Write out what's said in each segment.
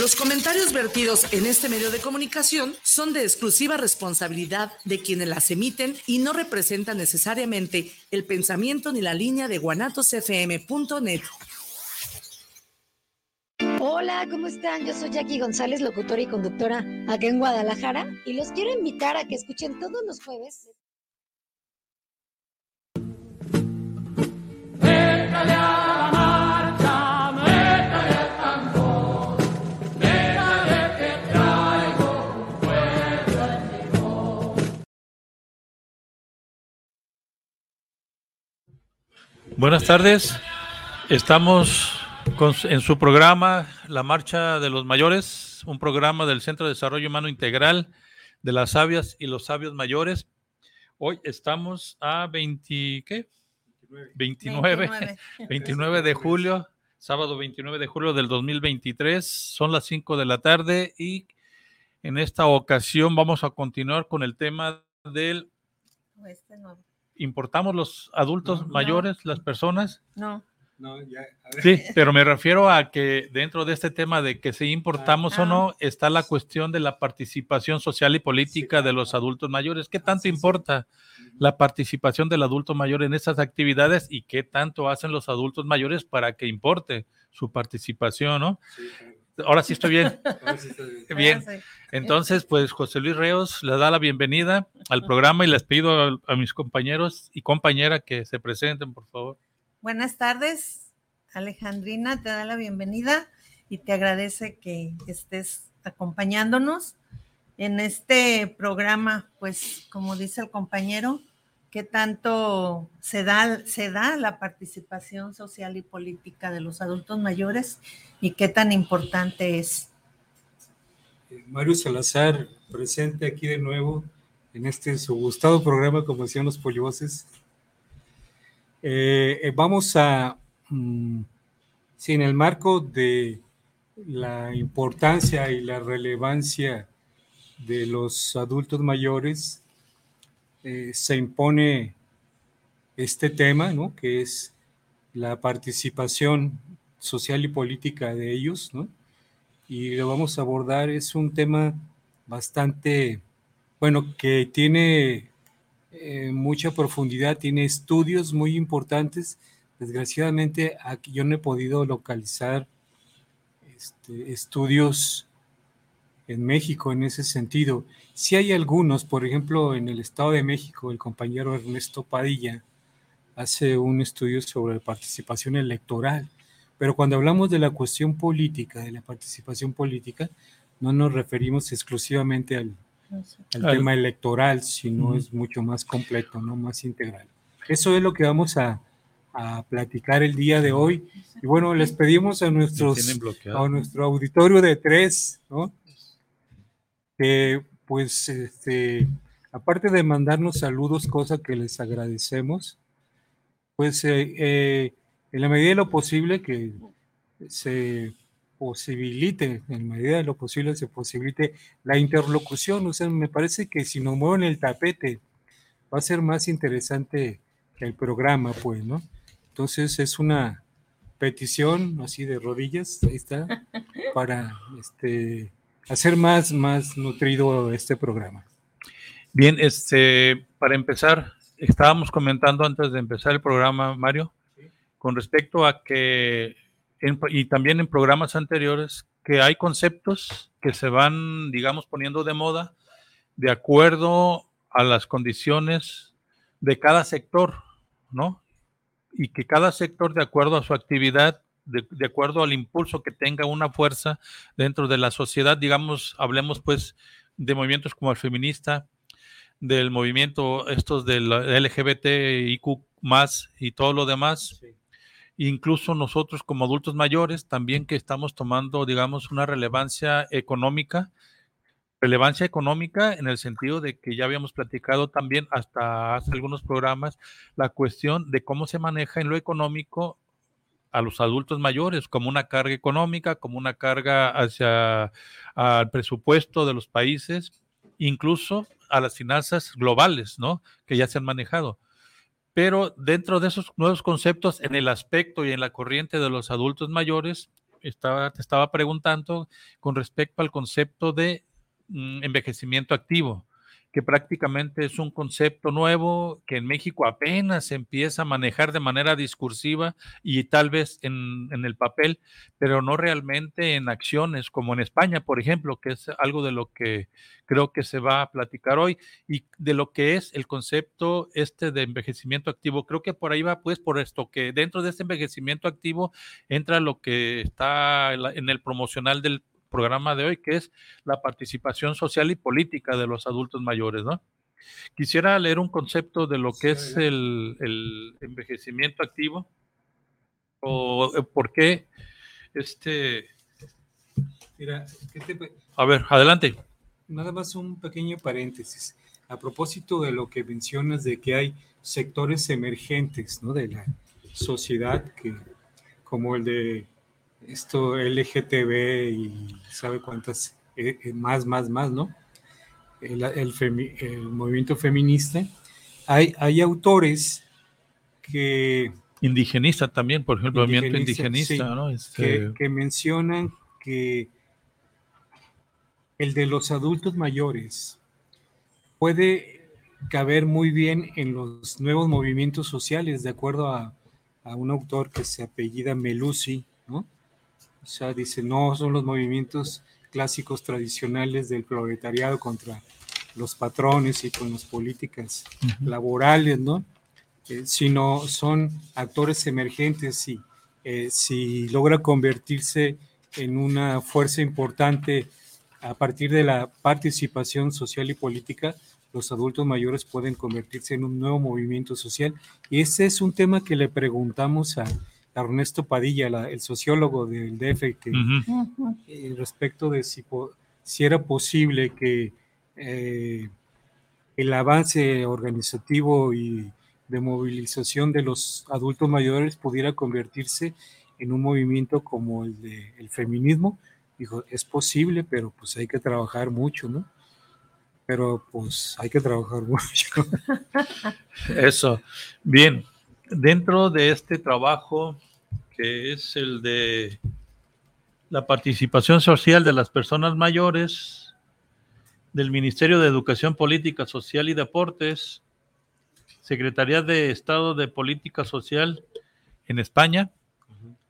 Los comentarios vertidos en este medio de comunicación son de exclusiva responsabilidad de quienes las emiten y no representan necesariamente el pensamiento ni la línea de guanatosfm.net. Hola, ¿cómo están? Yo soy Jackie González, locutora y conductora acá en Guadalajara, y los quiero invitar a que escuchen todos los jueves. Buenas tardes. Estamos en su programa La Marcha de los Mayores, un programa del Centro de Desarrollo Humano Integral de las Sabias y los Sabios Mayores. Hoy estamos a 20, ¿qué? 29, 29, de julio, sábado 29 de julio del 2023. Son las 5 de la tarde y en esta ocasión vamos a continuar con el tema del... Este ¿Importamos los adultos mayores, las personas? No. Sí, pero me refiero a que dentro de este tema de que si importamos o no, está la cuestión de la participación social y política de los adultos mayores. ¿Qué tanto importa la participación del adulto mayor en estas actividades y qué tanto hacen los adultos mayores para que importe su participación, no? Ahora sí estoy bien. bien. Entonces, pues José Luis Reos le da la bienvenida al programa y les pido a mis compañeros y compañera que se presenten, por favor. Buenas tardes, Alejandrina, te da la bienvenida y te agradece que estés acompañándonos en este programa, pues como dice el compañero, que tanto se da, se da la participación social y política de los adultos mayores y qué tan importante es. Eh, Mario Salazar, presente aquí de nuevo en este su gustado programa, como decían los polloces. Eh, eh, vamos a, mm, en el marco de la importancia y la relevancia de los adultos mayores, eh, se impone este tema, ¿no? que es la participación social y política de ellos, ¿no? y lo vamos a abordar, es un tema bastante, bueno, que tiene eh, mucha profundidad, tiene estudios muy importantes. Desgraciadamente, aquí yo no he podido localizar este, estudios en México en ese sentido. Si hay algunos, por ejemplo, en el Estado de México, el compañero Ernesto Padilla hace un estudio sobre la participación electoral, pero cuando hablamos de la cuestión política, de la participación política, no nos referimos exclusivamente al, el tema electoral, sino es mucho más completo, ¿no? más integral. Eso es lo que vamos a, a platicar el día de hoy. Y bueno, les pedimos a, nuestros, a nuestro auditorio de tres, ¿no? Que pues, este, aparte de mandarnos saludos, cosa que les agradecemos, pues eh, eh, en la medida de lo posible que se posibilite, en medida de lo posible, se posibilite la interlocución. O sea, me parece que si nos mueven el tapete, va a ser más interesante que el programa, pues, ¿no? Entonces es una petición así de rodillas, ahí está, para este, hacer más, más nutrido este programa. Bien, este, para empezar, estábamos comentando antes de empezar el programa, Mario, con respecto a que y también en programas anteriores que hay conceptos que se van, digamos, poniendo de moda de acuerdo a las condiciones de cada sector, ¿no? Y que cada sector, de acuerdo a su actividad, de, de, acuerdo al impulso que tenga una fuerza dentro de la sociedad, digamos, hablemos pues de movimientos como el feminista, del movimiento estos del LGBTIQ más y todo lo demás, sí. Incluso nosotros como adultos mayores también que estamos tomando, digamos, una relevancia económica, relevancia económica en el sentido de que ya habíamos platicado también hasta hace algunos programas la cuestión de cómo se maneja en lo económico a los adultos mayores como una carga económica, como una carga hacia al presupuesto de los países, incluso a las finanzas globales, ¿no? Que ya se han manejado pero dentro de esos nuevos conceptos, en el aspecto y en la corriente de los adultos mayores, estaba, te estaba preguntando con respecto al concepto de mm, envejecimiento activo que prácticamente es un concepto nuevo que en México apenas se empieza a manejar de manera discursiva y tal vez en, el papel, pero no realmente en acciones, como en España, por ejemplo, que es algo de lo que creo que se va a platicar hoy y de lo que es el concepto este de envejecimiento activo. Creo que por ahí va, pues, por esto, que dentro de este envejecimiento activo entra lo que está en el promocional del programa de hoy, que es la participación social y política de los adultos mayores, ¿no? Quisiera leer un concepto de lo que es el, envejecimiento activo o eh, por qué este... Mira, A ver, adelante. Nada más un pequeño paréntesis. A propósito de lo que mencionas de que hay sectores emergentes ¿no? de la sociedad, que, como el de esto LGTB y sabe cuántas eh, eh, más, más, más, ¿no? El, el, movimiento feminista. Hay, hay autores que... Indigenista también, por ejemplo, el movimiento indigenista, ¿no? Este que, mencionan que el de los adultos mayores puede caber muy bien en los nuevos movimientos sociales, de acuerdo a, a un autor que se apellida Melusi, ¿no? O sea, dice, no son los movimientos clásicos tradicionales del proletariado contra los patrones y con las políticas laborales, ¿no? Eh, sino son actores emergentes y eh, si logra convertirse en una fuerza importante a partir de la participación social y política, los adultos mayores pueden convertirse en un nuevo movimiento social. Y ese es un tema que le preguntamos a Ernesto Padilla, el sociólogo del DF, que eh, respecto de si, si, era posible que eh, el avance organizativo y de movilización de los adultos mayores pudiera convertirse en un movimiento como el del feminismo. Dijo, es posible, pero pues hay que trabajar mucho, ¿no? Pero pues hay que trabajar mucho. Eso. Bien, dentro de este trabajo que es el de la participación social de las personas mayores, del Ministerio de Educación Política Social y Deportes, Secretaría de Estado de Política Social en España,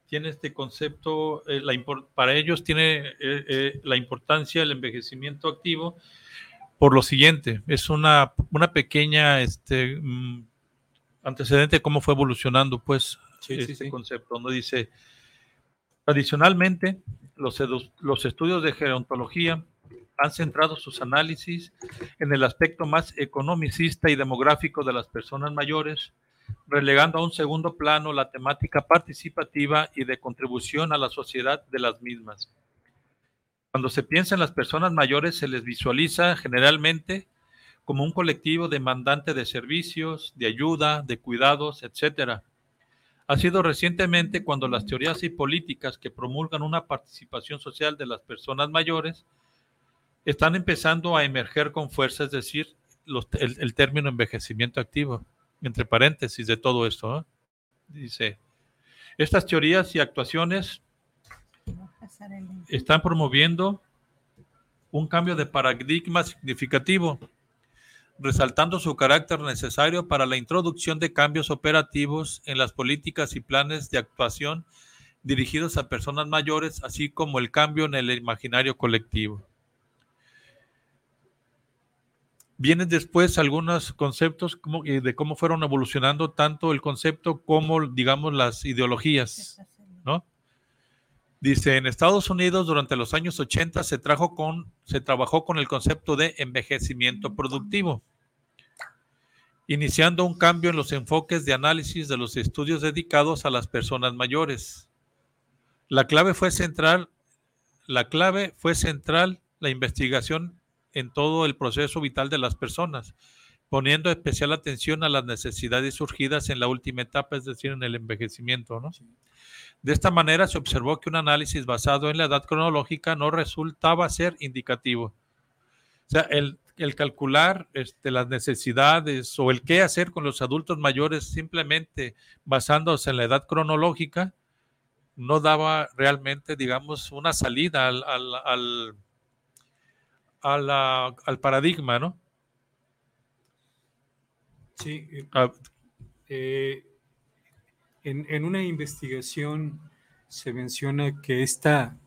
tiene este concepto, eh, para ellos tiene eh, eh, la importancia del envejecimiento activo por lo siguiente, es una, una pequeña este, mm, antecedente de cómo fue evolucionando pues este concepto, donde dice, tradicionalmente los, los estudios de gerontología han centrado sus análisis en el aspecto más economicista y demográfico de las personas mayores, relegando a un segundo plano la temática participativa y de contribución a la sociedad de las mismas. Cuando se piensa en las personas mayores, se les visualiza generalmente como un colectivo demandante de servicios, de ayuda, de cuidados, etc. Ha sido recientemente cuando las teorías y políticas que promulgan una participación social de las personas mayores están empezando a emerger con fuerza, es decir, el, término envejecimiento activo, entre paréntesis de todo esto. Dice, estas teorías y actuaciones están promoviendo un cambio de paradigma significativo resaltando su carácter necesario para la introducción de cambios operativos en las políticas y planes de actuación dirigidos a personas mayores, así como el cambio en el imaginario colectivo. Vienen después algunos conceptos de cómo fueron evolucionando tanto el concepto como, digamos, las ideologías, ¿no? Dice, en Estados Unidos durante los años 80 se, trajo con, se trabajó con el concepto de envejecimiento productivo, iniciando un cambio en los enfoques de análisis de los estudios dedicados a las personas mayores. La clave fue central, la clave fue central la investigación en todo el proceso vital de las personas, poniendo especial atención a las necesidades surgidas en la última etapa, es decir, en el envejecimiento, ¿no? De esta manera se observó que un análisis basado en la edad cronológica no resultaba ser indicativo. O sea, el, calcular este, las necesidades o el qué hacer con los adultos mayores simplemente basándose en la edad cronológica no daba realmente, digamos, una salida al, al, al, al paradigma, ¿no? Sí. Eh, ah, eh, en, en, una investigación se menciona que esta,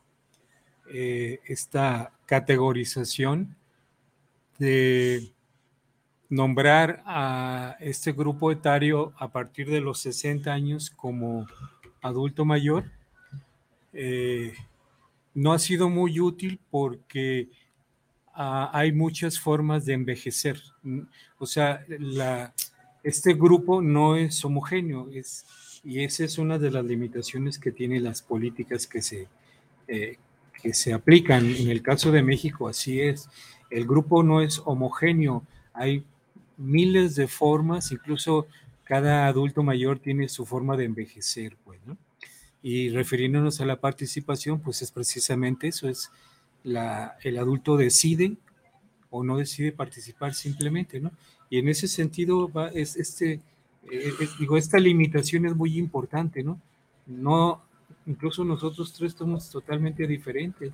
eh, esta categorización de nombrar a este grupo etario a partir de los 60 años como adulto mayor no ha sido muy útil porque Ah, hay muchas formas de envejecer. O sea, este grupo no es homogéneo y esa es una de las limitaciones que tienen las políticas que se, eh, que se aplican. En el caso de México, así es. El grupo no es homogéneo. Hay miles de formas, incluso cada adulto mayor tiene su forma de envejecer. Pues, Y refiriéndonos a la participación, pues es precisamente eso, es el adulto decide o no decide participar simplemente, ¿no? Y en ese sentido, es, este, eh, digo, esta limitación es muy importante, ¿no? No, incluso nosotros tres somos totalmente diferentes.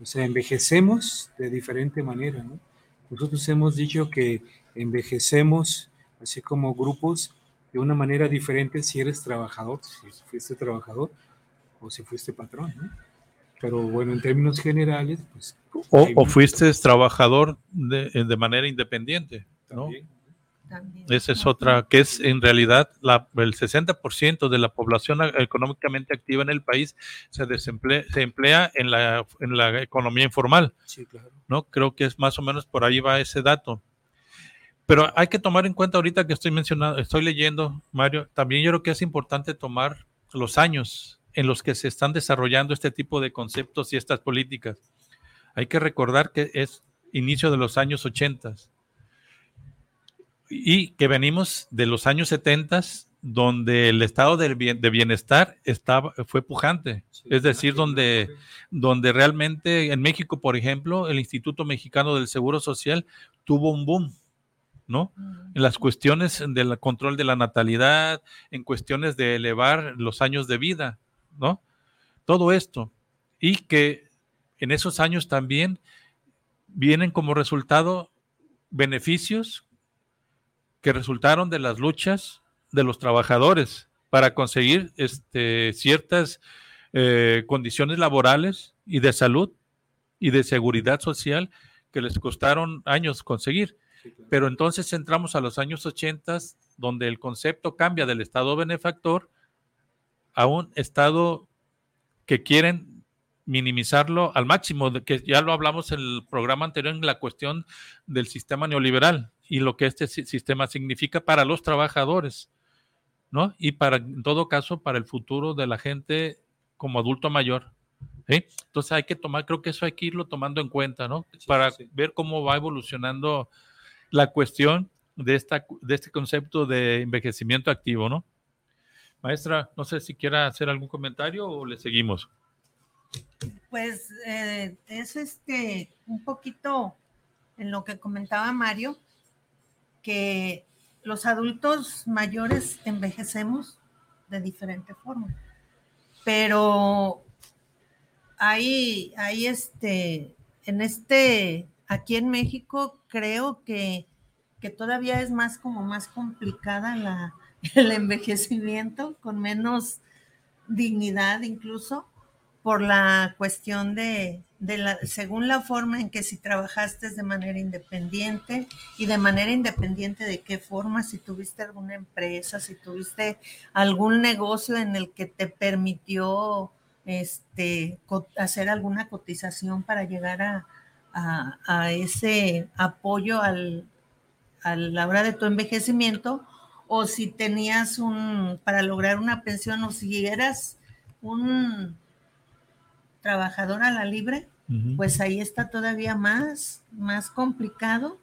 O sea, envejecemos de diferente manera, ¿no? Nosotros hemos dicho que envejecemos, así como grupos, de una manera diferente si eres trabajador, si fuiste trabajador o si fuiste patrón, ¿no? Pero bueno, en términos generales, pues... O, fuiste trabajador de, de, manera independiente, ¿no? Esa es otra, que es en realidad la, el 60% de la población económicamente activa en el país se, desemplea, se emplea en la, en la economía informal. Sí, claro. ¿no? Creo que es más o menos por ahí va ese dato. Pero hay que tomar en cuenta ahorita que estoy mencionando, estoy leyendo, Mario, también yo creo que es importante tomar los años en los que se están desarrollando este tipo de conceptos y estas políticas. Hay que recordar que es inicio de los años 80 y que venimos de los años 70 donde el estado de, bienestar estaba, fue pujante, es decir, donde, donde realmente en México, por ejemplo, el Instituto Mexicano del Seguro Social tuvo un boom, ¿no? En las cuestiones del control de la natalidad, en cuestiones de elevar los años de vida. ¿no? Todo esto. Y que en esos años también vienen como resultado beneficios que resultaron de las luchas de los trabajadores para conseguir este, ciertas eh, condiciones laborales y de salud y de seguridad social que les costaron años conseguir. Pero entonces entramos a los años 80, donde el concepto cambia del Estado benefactor a un Estado que quieren minimizarlo al máximo, que ya lo hablamos en el programa anterior en la cuestión del sistema neoliberal y lo que este sistema significa para los trabajadores, ¿no? Y para, en todo caso, para el futuro de la gente como adulto mayor. Entonces hay que tomar, creo que eso hay que irlo tomando en cuenta, ¿no? para ver cómo va evolucionando la cuestión de, esta, de este concepto de envejecimiento activo, ¿no? Maestra, no sé si quiera hacer algún comentario o le seguimos. Pues eh, es este un poquito en lo que comentaba Mario, que los adultos mayores envejecemos de diferente forma, pero hay, este, en este, aquí en México creo que, que todavía es más como más complicada la, el envejecimiento con menos dignidad incluso por la cuestión de, la, según la forma en que si trabajaste de manera independiente y de manera independiente de qué forma, si tuviste alguna empresa, si tuviste algún negocio en el que te permitió este, hacer alguna cotización para llegar a, a ese apoyo al, a la hora de tu envejecimiento o si tenías un, para lograr una pensión o si eras un trabajador a la libre, pues ahí está todavía más, más complicado.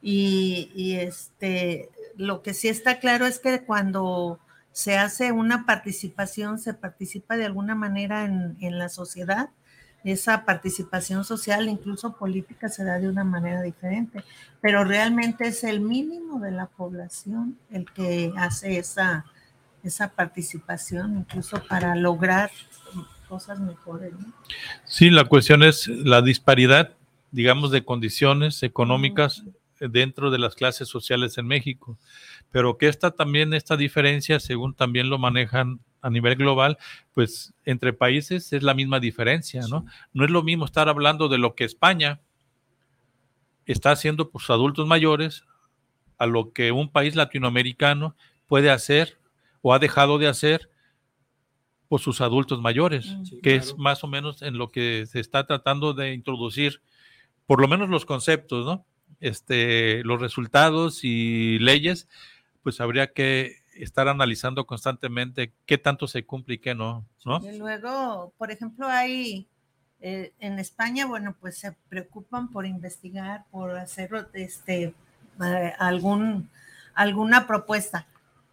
Y, y, este, lo que sí está claro es que cuando se hace una participación, se participa de alguna manera en, en la sociedad, esa participación social, incluso política, se da de una manera diferente, pero realmente es el mínimo de la población el que hace esa, esa participación, incluso para lograr cosas mejores. Sí, la cuestión es la disparidad, digamos, de condiciones económicas dentro de las clases sociales en México, pero que esta también, esta diferencia, según también lo manejan a nivel global, pues entre países es la misma diferencia, ¿no? No es lo mismo estar hablando de lo que España está haciendo por sus adultos mayores a lo que un país latinoamericano puede hacer o ha dejado de hacer por sus adultos mayores, mm. que es más o menos en lo que se está tratando de introducir, por lo menos los conceptos, ¿no? Este, los resultados y leyes, pues habría que estar analizando constantemente qué tanto se cumple y qué no, ¿no? Y luego, por ejemplo, hay eh, en España, bueno, pues se preocupan por investigar, por hacer este eh, algún alguna propuesta.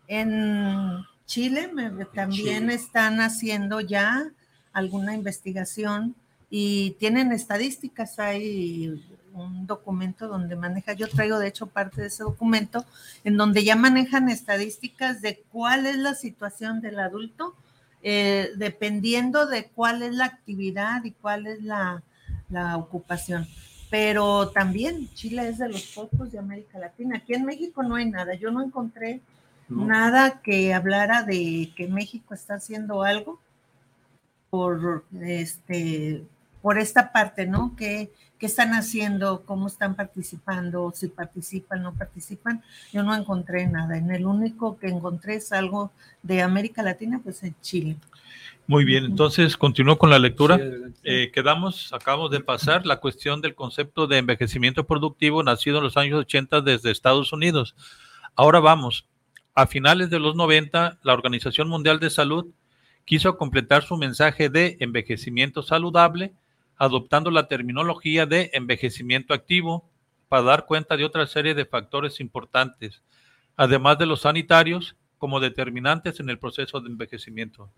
En Chile también están haciendo ya alguna investigación y tienen estadísticas. Hay un documento donde maneja, yo traigo de hecho parte de ese documento, en donde ya manejan estadísticas de cuál es la situación del adulto, eh, dependiendo de cuál es la actividad y cuál es la, la ocupación pero también Chile es de los pocos de América Latina. Aquí en México no hay nada. Yo no encontré nada que hablara de que México está haciendo algo por este por esta parte, ¿no? ¿Qué, ¿Qué, están haciendo? ¿Cómo están participando? Si participan, no participan. Yo no encontré nada. En el único que encontré es algo de América Latina, pues en Chile. Muy bien, entonces continúo con la lectura. Eh, quedamos, acabamos de pasar la cuestión del concepto de envejecimiento productivo nacido en los años 80 desde Estados Unidos. Ahora vamos, a finales de los 90, la Organización Mundial de Salud quiso completar su mensaje de envejecimiento saludable adoptando la terminología de envejecimiento activo para dar cuenta de otra serie de factores importantes, además de los sanitarios como determinantes en el proceso de envejecimiento.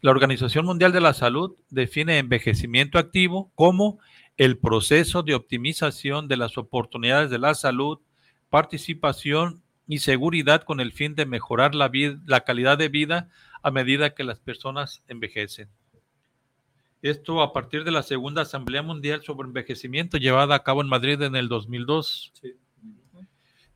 La Organización Mundial de la Salud define envejecimiento activo como el proceso de optimización de las oportunidades de la salud, participación y seguridad con el fin de mejorar la, la calidad de vida a medida que las personas envejecen. Esto a partir de la Segunda Asamblea Mundial sobre Envejecimiento llevada a cabo en Madrid en el 2002.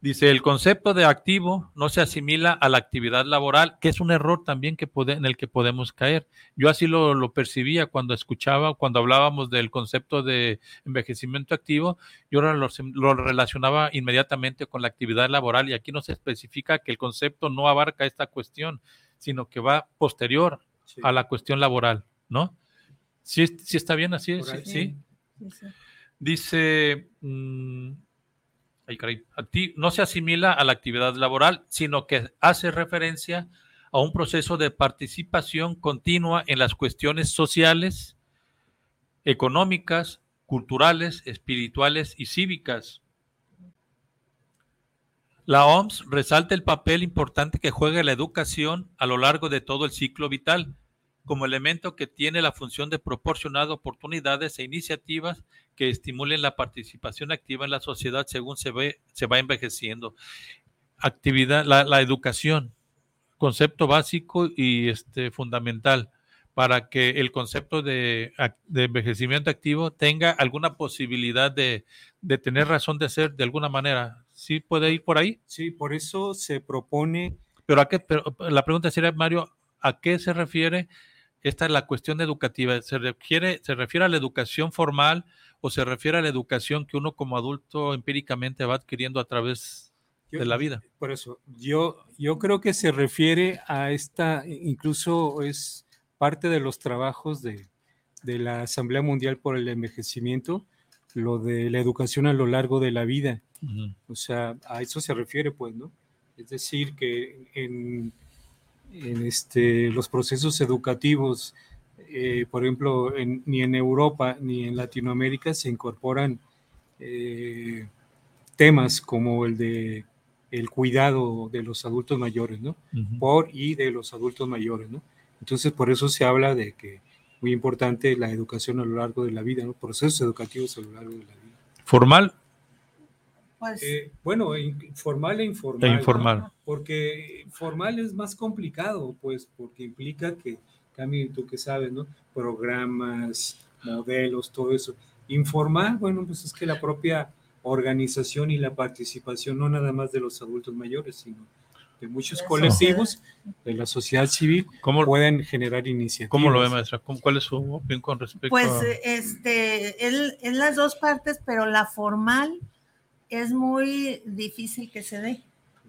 Dice, el concepto de activo no se asimila a la actividad laboral, que es un error también que en el que podemos caer. Yo así lo, lo, percibía cuando escuchaba, cuando hablábamos del concepto de envejecimiento activo, yo lo, lo, relacionaba inmediatamente con la actividad laboral y aquí no se especifica que el concepto no abarca esta cuestión, sino que va posterior a la cuestión laboral, ¿no? Sí, sí está bien así, sí, sí. Dice... Mmm, no se asimila a la actividad laboral, sino que hace referencia a un proceso de participación continua en las cuestiones sociales, económicas, culturales, espirituales y cívicas. La OMS resalta el papel importante que juega la educación a lo largo de todo el ciclo vital, como elemento que tiene la función de proporcionar oportunidades e iniciativas que estimulen la participación activa en la sociedad según se, ve, se va envejeciendo. Actividad, la, educación, concepto básico y este, fundamental para que el concepto de, envejecimiento activo tenga alguna posibilidad de, tener razón de ser de alguna manera. ¿Sí puede ir por ahí? Sí, por eso se propone. Pero, a qué, pero la pregunta sería, Mario, ¿a qué se refiere esta es la cuestión educativa. ¿Se refiere, ¿Se refiere a la educación formal o se refiere a la educación que uno como adulto empíricamente va adquiriendo a través de la vida? Por eso, yo, yo creo que se refiere a esta, incluso es parte de los trabajos de, de la Asamblea Mundial por el Envejecimiento, lo de la educación a lo largo de la vida. O sea, a eso se refiere, pues, ¿no? Es decir, que en en este, los procesos educativos, eh, por ejemplo, ni en Europa ni en Latinoamérica se incorporan eh, temas como el de el cuidado de los adultos mayores, ¿no? Por y de los adultos mayores, ¿no? Entonces, por eso se habla de que muy importante la educación a lo largo de la vida, ¿no? Procesos educativos a lo largo de la vida. Formal Pues, eh, bueno, formal e informal. E informal. Porque formal es más complicado, pues, porque implica que, también tú que sabes, ¿no? Programas, modelos, todo eso. Informal, bueno, pues es que la propia organización y la participación, no nada más de los adultos mayores, sino de muchos colectivos de la sociedad civil ¿Cómo, pueden generar iniciativas. ¿Cómo lo ve, maestra? ¿Cuál es su opinión con respecto pues, a...? Pues, este, las dos partes, pero la formal es muy difícil que se dé.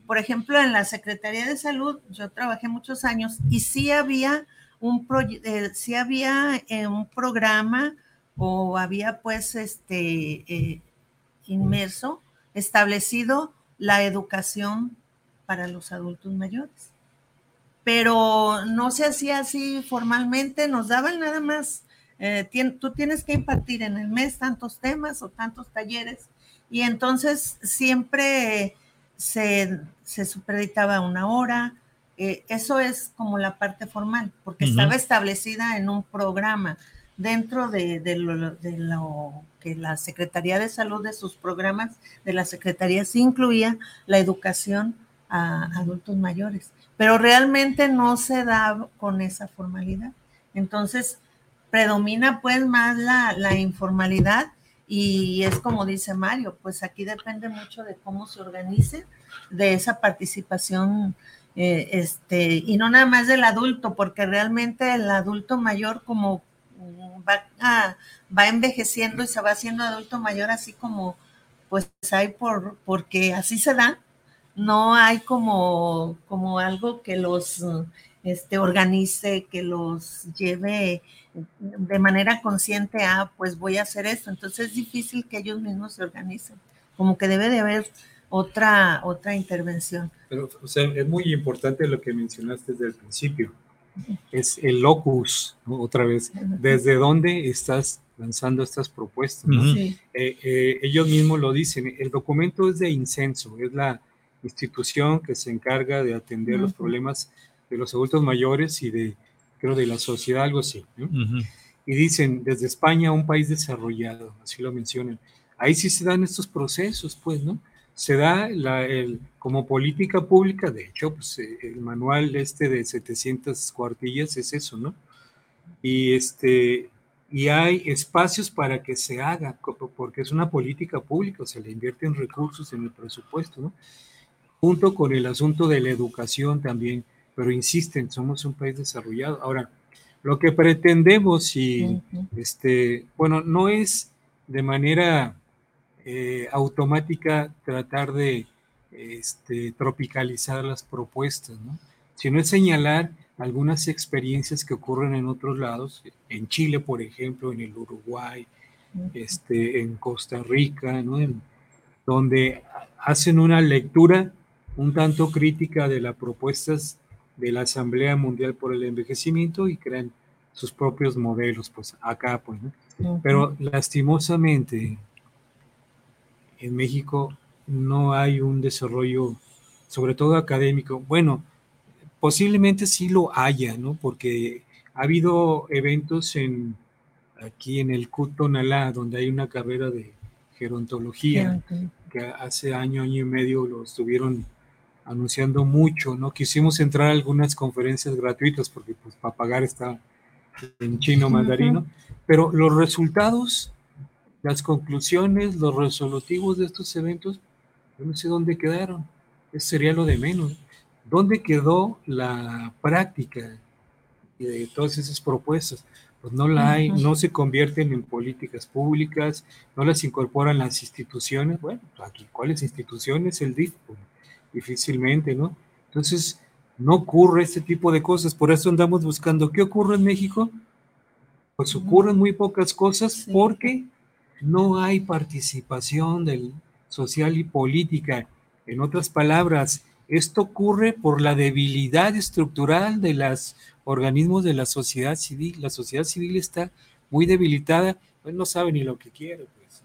Por ejemplo, en la Secretaría de Salud, yo trabajé muchos años y sí había un, eh, sí había eh, un programa o había pues este eh, inmerso, establecido la educación para los adultos mayores. Pero no se hacía así formalmente, nos daban nada más, tú tienes que impartir en el mes tantos temas o tantos talleres y entonces siempre se, se superditaba una hora. Eh, eso es como la parte formal, porque estaba establecida en un programa dentro de, lo, que la Secretaría de Salud de sus programas de la Secretaría sí incluía la educación a adultos mayores, pero realmente no se da con esa formalidad. Entonces, predomina pues más la, informalidad y es como dice Mario, pues aquí depende mucho de cómo se organice, de esa participación, eh, este, y no nada más del adulto, porque realmente el adulto mayor como va, va envejeciendo y se va haciendo adulto mayor así como pues hay por, porque así se da, no hay como, como algo que los este, organice, que los lleve de manera consciente a, pues voy a hacer esto. Entonces es difícil que ellos mismos se organicen, como que debe de haber otra, otra intervención. Pero, o sea, es muy importante lo que mencionaste desde el principio, es el locus, otra vez, desde dónde estás lanzando estas propuestas. Eh, eh, ellos mismos lo dicen, el documento es de incenso, es la institución que se encarga de atender los problemas de los adultos mayores y de, creo, de la sociedad, algo así. Y dicen, desde España, un país desarrollado, así lo mencionan. Ahí sí se dan estos procesos, pues, ¿no? Se da la, el, como política pública, de hecho, pues, eh, el manual este de 700 cuartillas es eso, ¿no? Y, este, y hay espacios para que se haga, porque es una política pública, o sea, le invierten recursos en el presupuesto, ¿no? junto con el asunto de la educación también, pero insisten, somos un país desarrollado. Ahora, lo que pretendemos y, este, bueno, no es de manera eh, automática tratar de este, tropicalizar las propuestas, ¿no? sino es señalar algunas experiencias que ocurren en otros lados, en Chile, por ejemplo, en el Uruguay, este, en Costa Rica, ¿no? donde hacen una lectura un tanto crítica de las propuestas de la Asamblea Mundial por el Envejecimiento y crean sus propios modelos, pues acá, pues, ¿no? Pero lastimosamente en México no hay un desarrollo, sobre todo académico. Bueno, posiblemente sí lo haya, ¿no? Porque ha habido eventos en aquí en el Cutonalá, donde hay una carrera de gerontología, que hace año, año y medio lo estuvieron anunciando mucho, ¿no? Quisimos entrar a algunas conferencias gratuitas porque pues para pagar está en chino mandarino, pero los resultados, las conclusiones, los resolutivos de estos eventos, yo no sé dónde quedaron. Eso sería lo de menos. ¿Dónde quedó la práctica de todas esas propuestas? Pues no la hay, no se convierten en políticas públicas, no las incorporan las instituciones. Bueno, pues, aquí, ¿cuáles instituciones? El DIF, difícilmente, ¿no? Entonces, no ocurre este tipo de cosas, por eso andamos buscando qué ocurre en México. Pues ocurren muy pocas cosas porque no hay participación del social y política. En otras palabras, esto ocurre por la debilidad estructural de los organismos de la sociedad civil. La sociedad civil está muy debilitada, pues no sabe ni lo que quiere. Pues.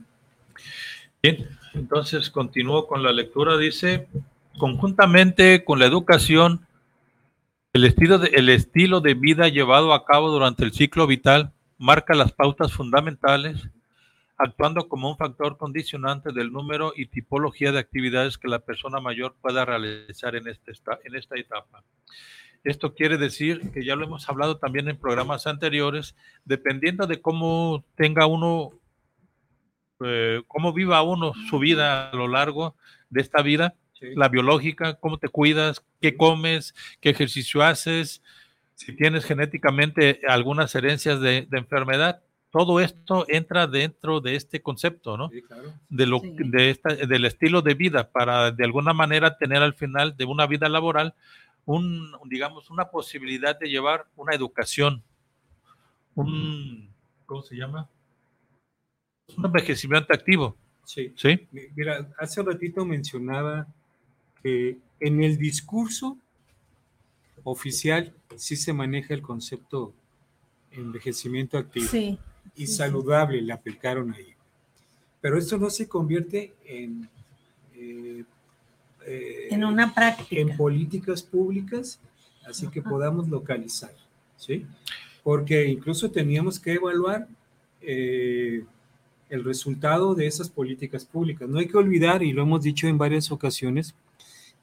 Bien, entonces continúo con la lectura. Dice, Conjuntamente con la educación, el estilo, de, el estilo de vida llevado a cabo durante el ciclo vital marca las pautas fundamentales actuando como un factor condicionante del número y tipología de actividades que la persona mayor pueda realizar en, este, en esta etapa. Esto quiere decir que ya lo hemos hablado también en programas anteriores, dependiendo de cómo tenga uno, eh, cómo viva uno su vida a lo largo de esta vida, la biológica, cómo te cuidas, qué comes, qué ejercicio haces, si tienes genéticamente algunas herencias de, enfermedad, todo esto entra dentro de este concepto, ¿no? De lo, de esta, del estilo de vida para de alguna manera tener al final de una vida laboral un, digamos, una posibilidad de llevar una educación, un, ¿cómo se llama? Un envejecimiento activo. Sí. ¿Sí? Mira, hace un ratito mencionaba que en el discurso oficial sí se maneja el concepto envejecimiento activo y saludable, le aplicaron ahí. Pero esto no se convierte en eh, en una práctica. En políticas públicas, así que podamos localizar, ¿sí? Porque incluso teníamos que evaluar eh, el resultado de esas políticas públicas. No hay que olvidar, y lo hemos dicho en varias ocasiones,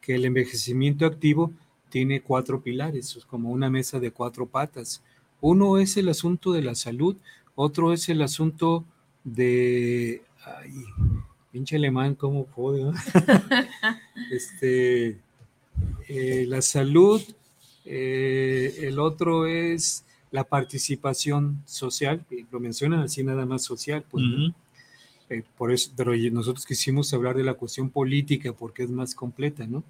que el envejecimiento activo tiene cuatro pilares, como una mesa de cuatro patas. Uno es el asunto de la salud, otro es el asunto de... Pinche alemán, ¿cómo puedo? este, eh, la salud, eh, el otro es la participación social, lo mencionan así nada más social, pues, eh, por eso, pero nosotros quisimos hablar de la cuestión política porque es más completa, ¿no?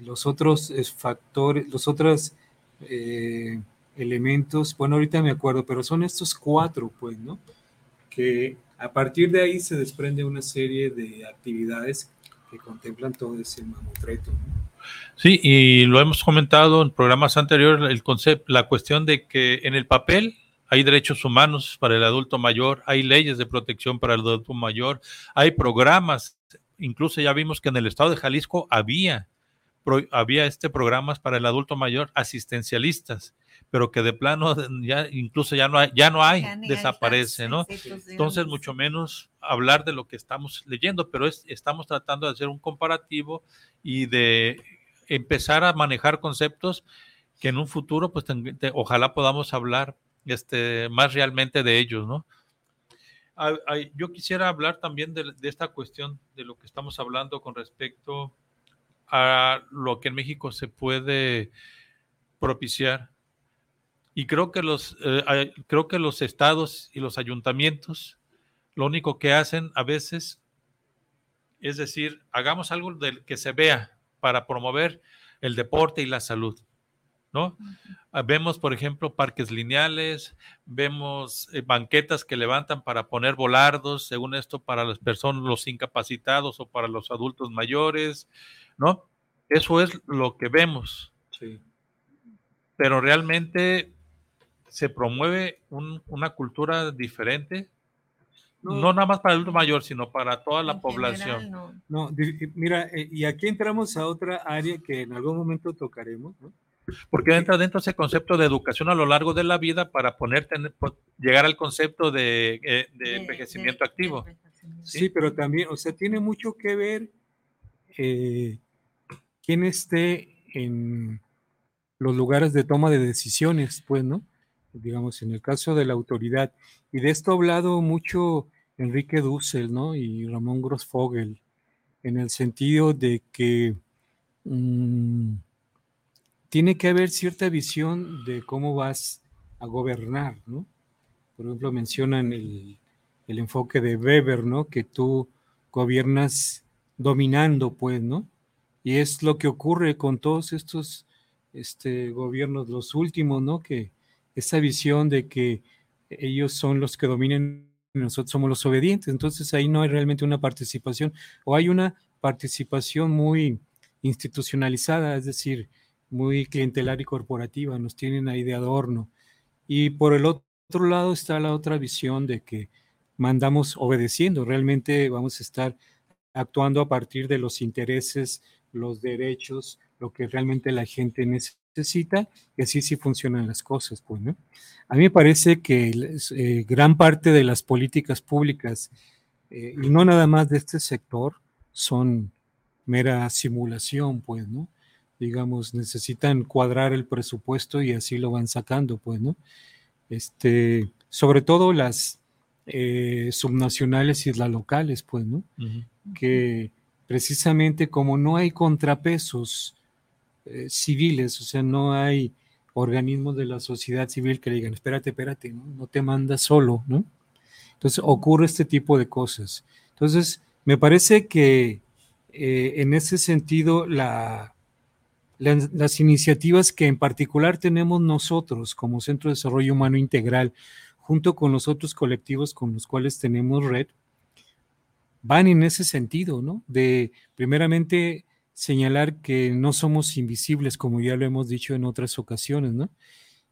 Los otros factores, los otros elementos, bueno, ahorita me acuerdo, pero son estos cuatro, pues, ¿no? Que a partir de ahí se desprende una serie de actividades que contemplan todo ese mamotreto. Sí, y lo hemos comentado en programas anteriores, el concepto, la cuestión de que en el papel hay derechos humanos para el adulto mayor, hay leyes de protección para el adulto mayor, hay programas, incluso ya vimos que en el estado de Jalisco había, había este programas para el adulto mayor asistencialistas pero que de plano ya incluso ya no hay, ya no hay, desaparece, ¿no? Entonces, mucho menos hablar de lo que estamos leyendo, pero es, estamos tratando de hacer un comparativo y de empezar a manejar conceptos que en un futuro, pues ojalá podamos hablar este, más realmente de ellos, ¿no? yo quisiera hablar también de, esta cuestión de lo que estamos hablando con respecto a lo que en México se puede propiciar y creo que los, eh, creo que los estados y los ayuntamientos lo único que hacen a veces es decir, hagamos algo del que se vea para promover el deporte y la salud. ¿No? Ah, vemos, por ejemplo, parques lineales, vemos eh, banquetas que levantan para poner volardos, según esto, para las personas, los incapacitados o para los adultos mayores, ¿no? Eso es lo que vemos. Sí. Pero realmente se promueve una cultura diferente, no, nada más para el adulto mayor, sino para toda la población. no. mira, eh, y aquí entramos a otra área que en algún momento tocaremos, Porque entra dentro ese concepto de educación a lo largo de la vida para poner, llegar al concepto de, eh, envejecimiento activo. ¿sí? pero también, o sea, tiene mucho que ver eh, quién esté en los lugares de toma de decisiones, pues, ¿no? digamos, en el caso de la autoridad. Y de esto ha hablado mucho Enrique Dussel, ¿no? Y Ramón Grossfogel, en el sentido de que mm, tiene que haber cierta visión de cómo vas a gobernar, ¿no? Por ejemplo, mencionan el, el enfoque de Weber, ¿no? Que tú gobiernas dominando, pues, ¿no? Y es lo que ocurre con todos estos este, gobiernos, los últimos, ¿no? Que, esa visión de que ellos son los que dominan y nosotros somos los obedientes. Entonces ahí no hay realmente una participación o hay una participación muy institucionalizada, es decir, muy clientelar y corporativa, nos tienen ahí de adorno. Y por el otro lado está la otra visión de que mandamos obedeciendo, realmente vamos a estar actuando a partir de los intereses, los derechos, lo que realmente la gente necesita y así sí funcionan las cosas. Pues, ¿no? A mí me parece que eh, gran parte de las políticas públicas, eh, y no nada más de este sector, son mera simulación, pues, ¿no? Digamos, necesitan cuadrar el presupuesto y así lo van sacando, pues, ¿no? Este, sobre todo las eh, subnacionales y las locales, pues, ¿no? Que precisamente como no hay contrapesos eh, civiles, o sea, no hay organismos de la sociedad civil que le digan, espérate, espérate, ¿no? no te mandas solo, ¿no? Entonces ocurre este tipo de cosas. Entonces, me parece que eh, en ese sentido la, las iniciativas que en particular tenemos nosotros como Centro de Desarrollo Humano Integral, junto con los otros colectivos con los cuales tenemos red, van en ese sentido, ¿no? De primeramente señalar que no somos invisibles, como ya lo hemos dicho en otras ocasiones, ¿no?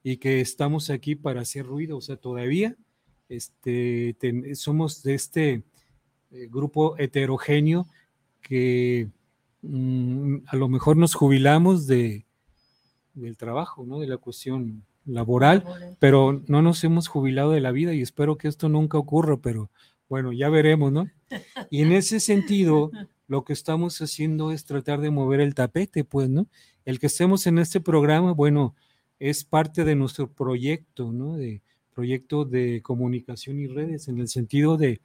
Y que estamos aquí para hacer ruido, o sea, todavía este, somos de este eh, grupo heterogéneo que Mm, a lo mejor nos jubilamos de, del trabajo, ¿no? De la cuestión laboral, pero no nos hemos jubilado de la vida y espero que esto nunca ocurra, pero bueno, ya veremos, ¿no? Y en ese sentido, lo que estamos haciendo es tratar de mover el tapete, pues, ¿no? El que estemos en este programa, bueno, es parte de nuestro proyecto, ¿no? De proyecto de comunicación y redes, en el sentido de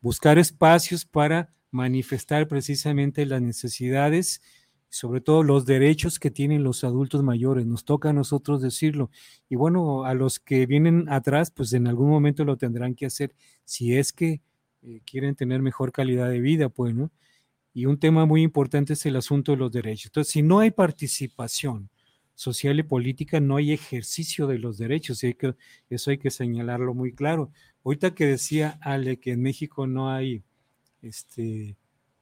buscar espacios para manifestar precisamente las necesidades, sobre todo los derechos que tienen los adultos mayores. Nos toca a nosotros decirlo. Y bueno, a los que vienen atrás, pues en algún momento lo tendrán que hacer si es que eh, quieren tener mejor calidad de vida, pues, ¿no? Y un tema muy importante es el asunto de los derechos. Entonces, si no hay participación social y política, no hay ejercicio de los derechos. Eso hay que señalarlo muy claro. Ahorita que decía Ale que en México no hay este,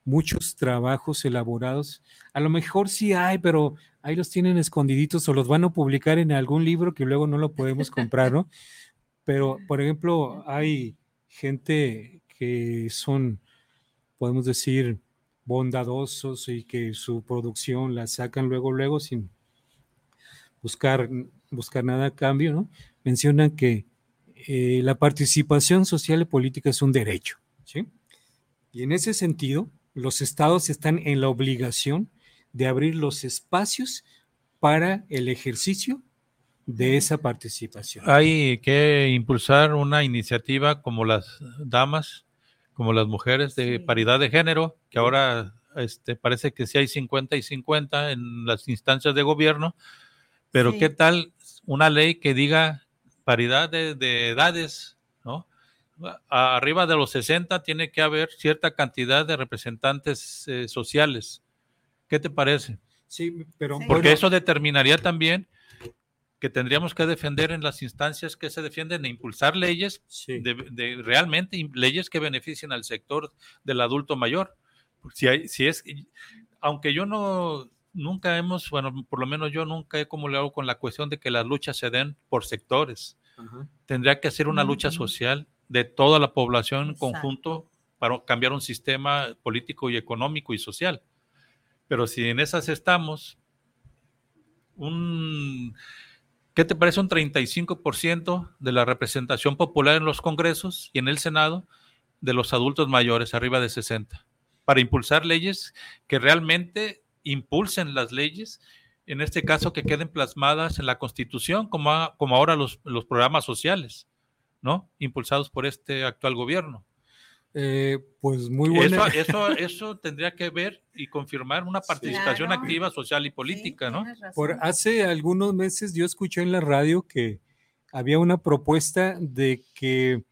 muchos trabajos elaborados. A lo mejor sí hay, pero ahí los tienen escondiditos o los van a publicar en algún libro que luego no lo podemos comprar, ¿no? Pero, por ejemplo, hay gente que son, podemos decir, bondadosos y que su producción la sacan luego, luego sin buscar, buscar nada a cambio, ¿no? Mencionan que eh, la participación social y política es un derecho, ¿sí? Y en ese sentido, los estados están en la obligación de abrir los espacios para el ejercicio de esa participación. Hay que impulsar una iniciativa como las damas, como las mujeres de paridad de género, que ahora este, parece que sí hay 50 y 50 en las instancias de gobierno, pero ¿qué tal una ley que diga paridad de, de edades? Arriba de los 60 tiene que haber cierta cantidad de representantes eh, sociales. ¿Qué te parece? Sí, pero... Porque eso determinaría también que tendríamos que defender en las instancias que se defienden e impulsar leyes, de, realmente leyes que beneficien al sector del adulto mayor. Si, hay, si es, aunque yo no, nunca hemos, bueno, por lo menos yo nunca he hago con la cuestión de que las luchas se den por sectores. Tendría que ser una lucha social de toda la población en conjunto para cambiar un sistema político y económico y social. Pero si en esas estamos, un, ¿qué te parece un 35% de la representación popular en los congresos y en el Senado de los adultos mayores arriba de 60? Para impulsar leyes que realmente impulsen las leyes, en este caso que queden plasmadas en la Constitución, como, como ahora los, los programas sociales ¿no? Impulsados por este actual gobierno. Eh, pues muy bueno. Eso, eso, tendría que ver y confirmar una participación activa social y política, ¿no? Por hace algunos meses yo escuché en la radio que había una propuesta de que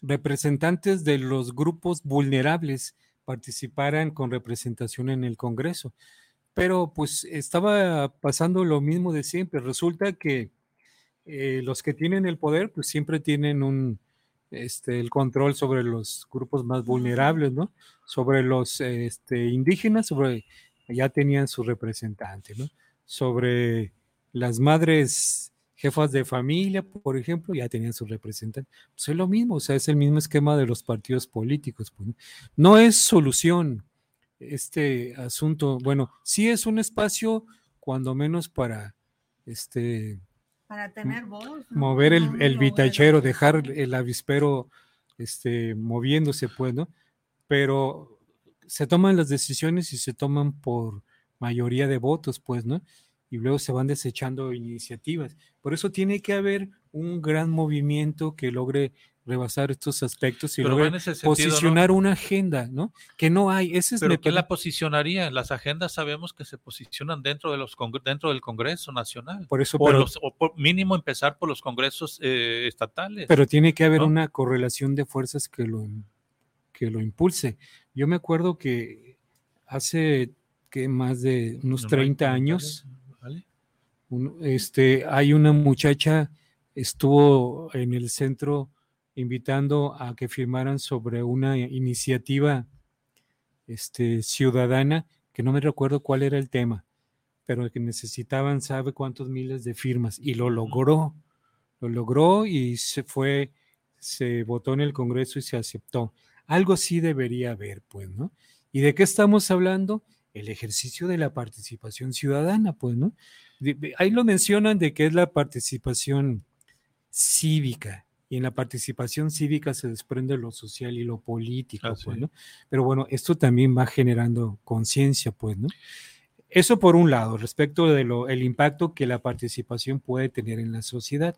representantes de los grupos vulnerables participaran con representación en el Congreso. Pero pues estaba pasando lo mismo de siempre. Resulta que eh, los que tienen el poder, pues siempre tienen un, este, el control sobre los grupos más vulnerables, ¿no? Sobre los este, indígenas, sobre, ya tenían su representante, ¿no? Sobre las madres jefas de familia, por ejemplo, ya tenían su representante. Pues es lo mismo, o sea, es el mismo esquema de los partidos políticos. Pues, ¿no? no es solución este asunto. Bueno, sí es un espacio, cuando menos para este, Para tener voz. ¿no? mover el, No, el vitachero, bueno. dejar el avispero este, moviéndose, pues, ¿no? Pero se toman las decisiones y se toman por mayoría de votos, pues, ¿no? Y luego se van desechando iniciativas. Por eso tiene que haber un gran movimiento que logre rebasar estos aspectos y ¿no? posicionar una agenda, ¿no? Que no hay. Ese es ¿Pero qué la posicionaría? Las agendas sabemos que se posicionan dentro, de los dentro del Congreso Nacional. por eso, O, pero, los- o por mínimo empezar por los congresos eh, estatales. pero tiene que haber ¿no? una correlación de fuerzas que lo, que lo impulse. Yo me acuerdo que hace que más de unos No, no hay 30 años, comentarios, ¿vale? un- este, hay una muchacha estuvo en el centro invitando a que firmaran sobre una iniciativa este, ciudadana, que no me recuerdo cuál era el tema, pero que necesitaban, sabe cuántos miles de firmas, y lo logró, lo logró y se fue, se votó en el Congreso y se aceptó. Algo sí debería haber, pues, ¿no? ¿Y de qué estamos hablando? El ejercicio de la participación ciudadana, pues, ¿no? Ahí lo mencionan de que es la participación cívica, y en la participación cívica se desprende lo social y lo político, Ah, pues, sí. ¿no? Pero bueno, esto también va generando conciencia, pues, ¿no? Eso por un lado, respecto de lo, el impacto que la participación puede tener en la sociedad.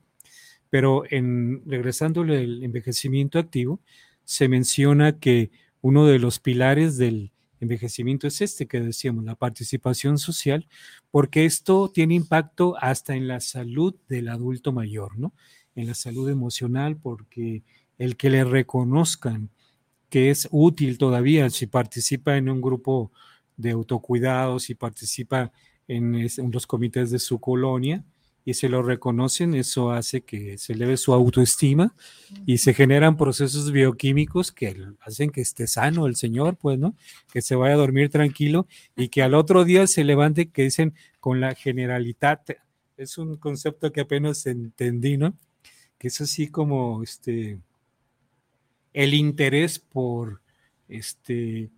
Pero en regresando al envejecimiento activo, se menciona que uno de los pilares del envejecimiento es este que decíamos, la participación social, porque esto tiene impacto hasta en la salud del adulto mayor, ¿no? En la salud emocional, porque el que le reconozcan que es útil todavía si participa en un grupo de autocuidado, si participa en, en los comités de su colonia y se lo reconocen, eso hace que se eleve su autoestima y se generan procesos bioquímicos que hacen que esté sano el señor, pues, ¿no? Que se vaya a dormir tranquilo y que al otro día se levante, que dicen con la generalidad. Es un concepto que apenas entendí, ¿no? Es así como este el interés por este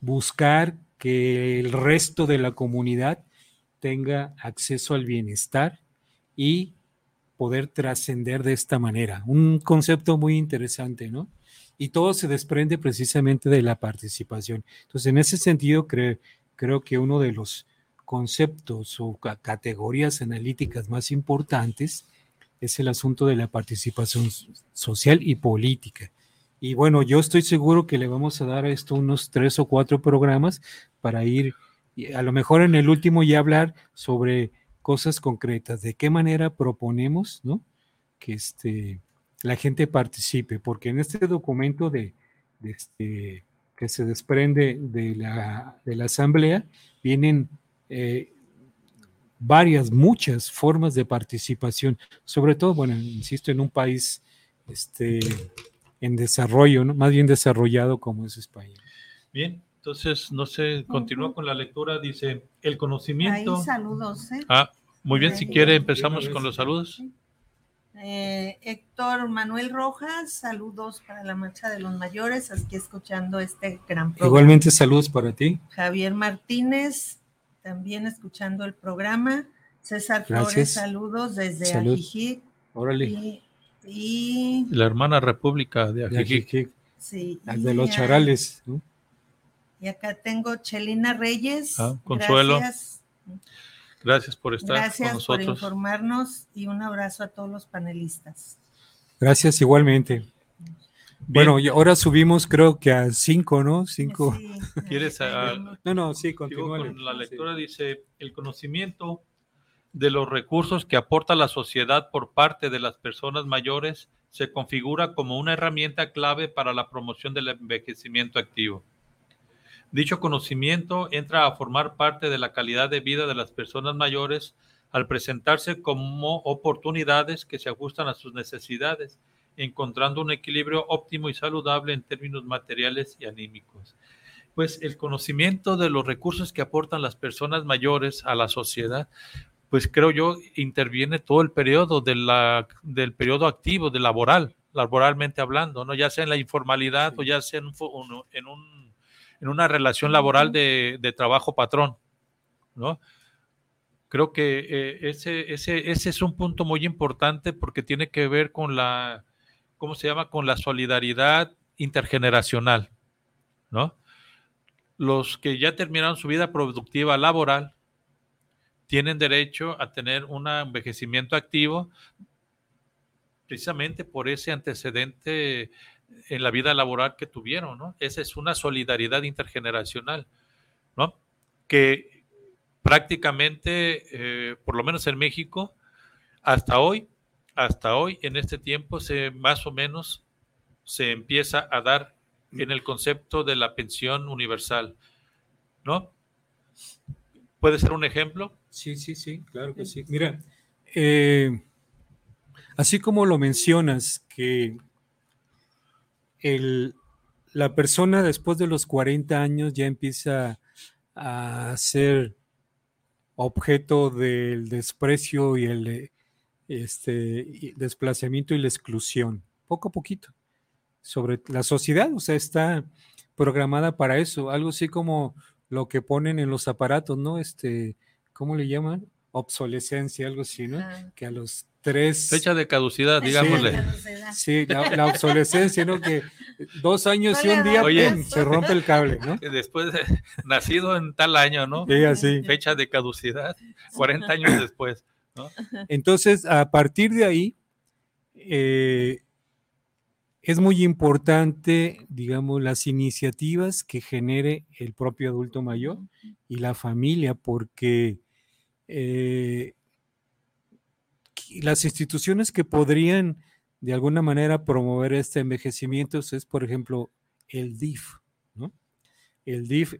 buscar que el resto de la comunidad tenga acceso al bienestar y poder trascender de esta manera. Un concepto muy interesante, ¿no? Y todo se desprende precisamente de la participación. Entonces, en ese sentido, cre- creo que uno de los conceptos o ca- categorías analíticas más importantes es el asunto de la participación social y política. Y bueno, yo estoy seguro que le vamos a dar a esto unos tres o cuatro programas para ir, a lo mejor en el último ya hablar sobre cosas concretas, de qué manera proponemos, ¿no? Que este, la gente participe, porque en este documento de, de este, que se desprende de la, de la asamblea vienen eh, varias, muchas formas de participación, sobre todo, bueno, insisto, en un país este, en desarrollo, ¿no? más bien desarrollado como es España. Bien, entonces, no sé, continúa Ujú. con la lectura, dice, el Ahí conocimiento. saludos, ¿eh? Ah, muy bien, si Ahí. quiere empezamos con los saludos. Eh, Héctor Manuel Rojas, saludos para la Marcha de los Mayores, aquí escuchando este gran programa. Igualmente saludos para ti. Javier Martínez, también escuchando el programa. César Flores, Gracias. saludos desde Salud. Ajijic. Órale. Y, y- La hermana República de De, Ajijic. Ajijic, sí, de los a- charales. ¿no? Y acá tengo Chelina Reyes. Ah, Consuelo. Gracias, Gracias por estar gracias con por nosotros. informarnos y un abrazo a todos los panelistas. Gracias igualmente. Bueno, y ahora subimos creo que a cinco, ¿no? Cinco. Sí, ¿Quieres. No, no, sí, continúa. con la lectura dice, el conocimiento de los recursos que aporta la sociedad por parte de las personas mayores se configura como una herramienta clave para la promoción del envejecimiento activo. Dicho conocimiento entra a formar parte de la calidad de vida de las personas mayores al presentarse como oportunidades que se ajustan a sus necesidades, encontrando un equilibrio óptimo y saludable en términos materiales y anímicos pues el conocimiento de los recursos que aportan las personas mayores a la sociedad, pues creo yo interviene todo el periodo de la, del periodo activo, de laboral, laboralmente hablando, ¿no? Ya sea en la informalidad o ya sea en, un, en, un- en una relación laboral de, de trabajo patrón, ¿no? Creo que eh, ese, ese, ese es un punto muy importante porque tiene que ver con la, ¿cómo se llama? Con la solidaridad intergeneracional, ¿no? Los que ya terminaron su vida productiva laboral tienen derecho a tener un envejecimiento activo precisamente por ese antecedente en la vida laboral que tuvieron, ¿no? Esa es una solidaridad intergeneracional, ¿no? Que prácticamente, eh, por lo menos en México, hasta hoy, hasta hoy, en este tiempo, se más o menos se empieza a dar en el concepto de la pensión universal, ¿no? ¿Puede ser un ejemplo? Sí, sí, sí, claro que sí. Mira, eh, así como lo mencionas, que el, la persona después de los 40 años ya empieza a ser objeto del desprecio y el este, desplazamiento y la exclusión, poco a poquito, sobre la sociedad, o sea, está programada para eso, algo así como lo que ponen en los aparatos, ¿no? Este, ¿cómo le llaman? Obsolescencia, algo así, ¿no? Que a los tres... Fecha de caducidad, digámosle. Sí, la, obsolescencia, ¿no? Que dos años y un día se rompe el cable, ¿no? Después, de, nacido en tal año, ¿no? Sí, así. Fecha de caducidad, 40 años después, ¿no? Entonces, a partir de ahí, eh, es muy importante, digamos, las iniciativas que genere el propio adulto mayor y la familia, porque eh, las instituciones que podrían de alguna manera promover este envejecimiento es, por ejemplo, el DIF, ¿no? El DIF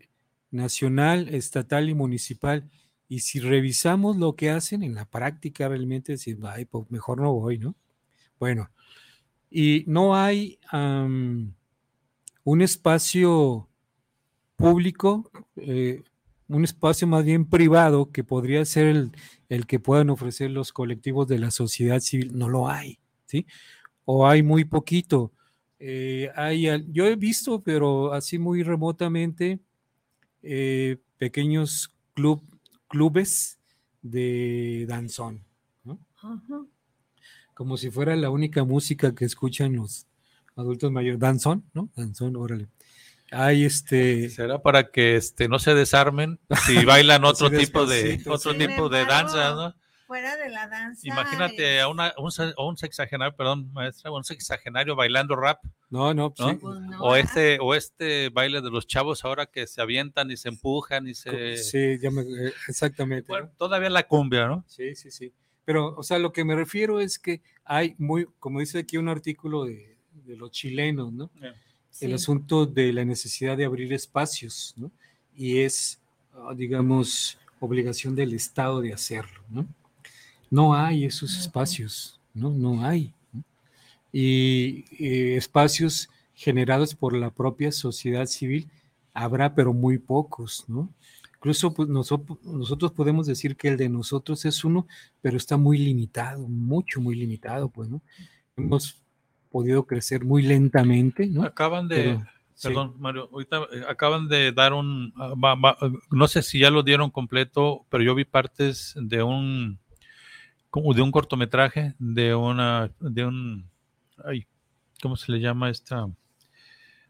nacional, estatal y municipal. Y si revisamos lo que hacen en la práctica, realmente decimos, ay, pues mejor no voy, ¿no? Bueno, y no hay un espacio público, eh, un espacio más bien privado que podría ser el, el que puedan ofrecer los colectivos de la sociedad civil, no lo hay, ¿sí? O hay muy poquito. Eh, hay, yo he visto, pero así muy remotamente, eh, pequeños club, clubes de danzón, ¿no? Como si fuera la única música que escuchan los adultos mayores. Danzón, ¿no? Danzón, órale. Hay este. Será para que este no se desarmen si bailan otro tipo de otro tipo de danza, ¿no? Fuera de la danza. Imagínate a, una, un, sexagenario, perdón, maestra, un sexagenario bailando rap. No, no, pues pues o este, o este baile de los chavos ahora que se avientan y se empujan y se. Sí, ya me, eh, exactamente. Todavía la cumbia, ¿no? Sí, sí, sí. Pero, o sea, lo que me refiero es que hay muy, como dice aquí un artículo de, de los chilenos, ¿no? el asunto de la necesidad de abrir espacios, ¿no? Y es, ah, digamos, obligación del Estado de hacerlo, ¿no? No hay esos espacios, ¿no? No hay. Y, espacios generados por la propia sociedad civil habrá, pero muy pocos, ¿no? Incluso pues, nosotros, nosotros podemos decir que el de nosotros es uno, pero está muy limitado, mucho, muy limitado, pues, ¿no? Hemos podido crecer muy lentamente. ¿no? Acaban de, perdón, Mario, ahorita eh, acaban de dar un, ah, no sé si ya lo dieron completo, pero yo vi partes de un, de un cortometraje, de una, de un, ay, ¿cómo se le llama esta?